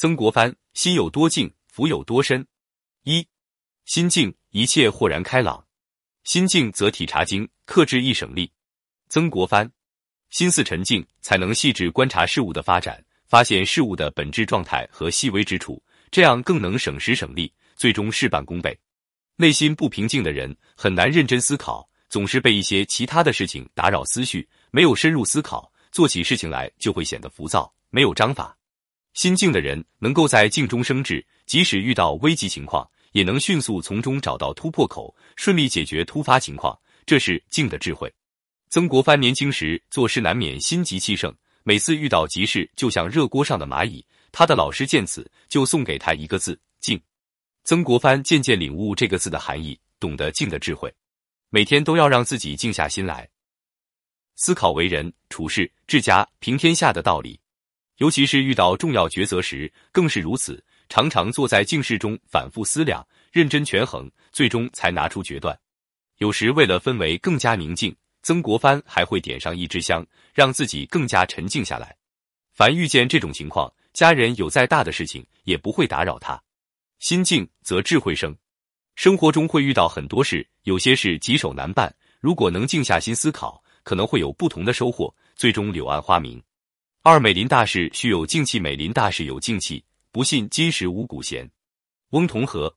曾国藩心有多静，福有多深。一心静，一切豁然开朗；心静则体察精，克制易省力。曾国藩心思沉静，才能细致观察事物的发展，发现事物的本质状态和细微之处，这样更能省时省力，最终事半功倍。内心不平静的人很难认真思考，总是被一些其他的事情打扰思绪，没有深入思考，做起事情来就会显得浮躁，没有章法。心静的人能够在静中生智，即使遇到危急情况，也能迅速从中找到突破口，顺利解决突发情况。这是静的智慧。曾国藩年轻时做事难免心急气盛，每次遇到急事就像热锅上的蚂蚁。他的老师见此就送给他一个字：静。曾国藩渐渐领悟这个字的含义，懂得静的智慧，每天都要让自己静下心来，思考为人处事、治家、平天下的道理。尤其是遇到重要抉择时，更是如此。常常坐在静室中反复思量，认真权衡，最终才拿出决断。有时为了氛围更加宁静，曾国藩还会点上一支香，让自己更加沉静下来。凡遇见这种情况，家人有再大的事情也不会打扰他。心静则智慧生。生活中会遇到很多事，有些事棘手难办，如果能静下心思考，可能会有不同的收获，最终柳暗花明。二美林大事须有静气，美林大事有静气，不信今时无古贤。翁同龢，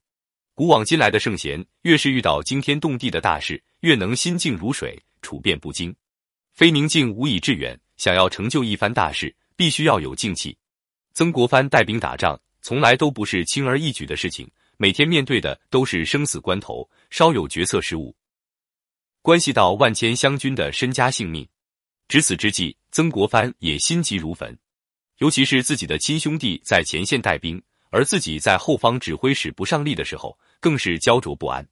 古往今来的圣贤，越是遇到惊天动地的大事，越能心静如水，处变不惊。非宁静无以致远，想要成就一番大事，必须要有静气。曾国藩带兵打仗，从来都不是轻而易举的事情，每天面对的都是生死关头，稍有决策失误，关系到万千湘军的身家性命。值此之际，曾国藩也心急如焚，尤其是自己的亲兄弟在前线带兵，而自己在后方指挥使不上力的时候，更是焦灼不安。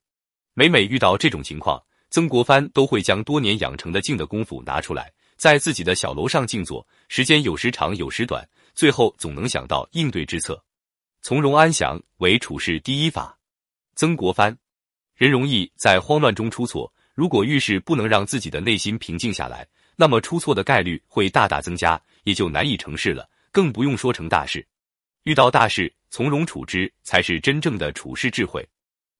每每遇到这种情况，曾国藩都会将多年养成的静的功夫拿出来，在自己的小楼上静坐，时间有时长，有时短，最后总能想到应对之策。从容安详为处事第一法。曾国藩，人容易在慌乱中出错，如果遇事不能让自己的内心平静下来。那么出错的概率会大大增加，也就难以成事了，更不用说成大事。遇到大事，从容处之，才是真正的处世智慧。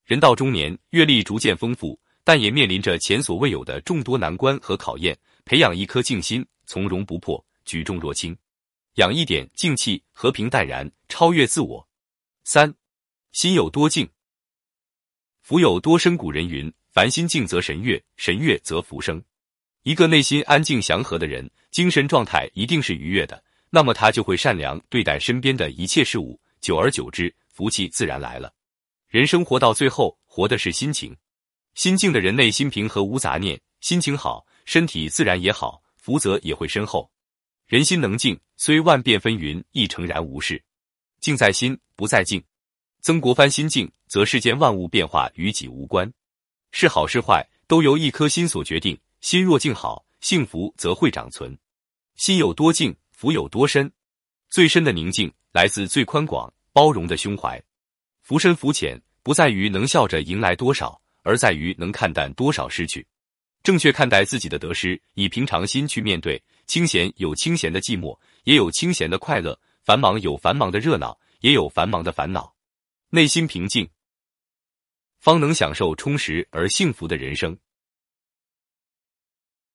人到中年，阅历逐渐丰富，但也面临着前所未有的众多难关和考验。培养一颗静心，从容不迫，举重若轻，养一点静气，和平淡然，超越自我。三，心有多静，福有多深。古人云：“凡心静则神悦，神悦则福生。”一个内心安静祥和的人，精神状态一定是愉悦的，那么他就会善良对待身边的一切事物，久而久之，福气自然来了。人生活到最后，活的是心情。心静的人内心平和无杂念，心情好，身体自然也好，福泽也会深厚。人心能静，虽万变纷纭，亦诚然无事。静在心，不在境。曾国藩心静，则世间万物变化与己无关，是好是坏，都由一颗心所决定。心若静好，幸福则会长存。心有多静，福有多深。最深的宁静来自最宽广包容的胸怀。福深福浅，不在于能笑着迎来多少，而在于能看淡多少失去。正确看待自己的得失，以平常心去面对。清闲有清闲的寂寞，也有清闲的快乐；繁忙有繁忙的热闹，也有繁忙的烦恼。内心平静，方能享受充实而幸福的人生。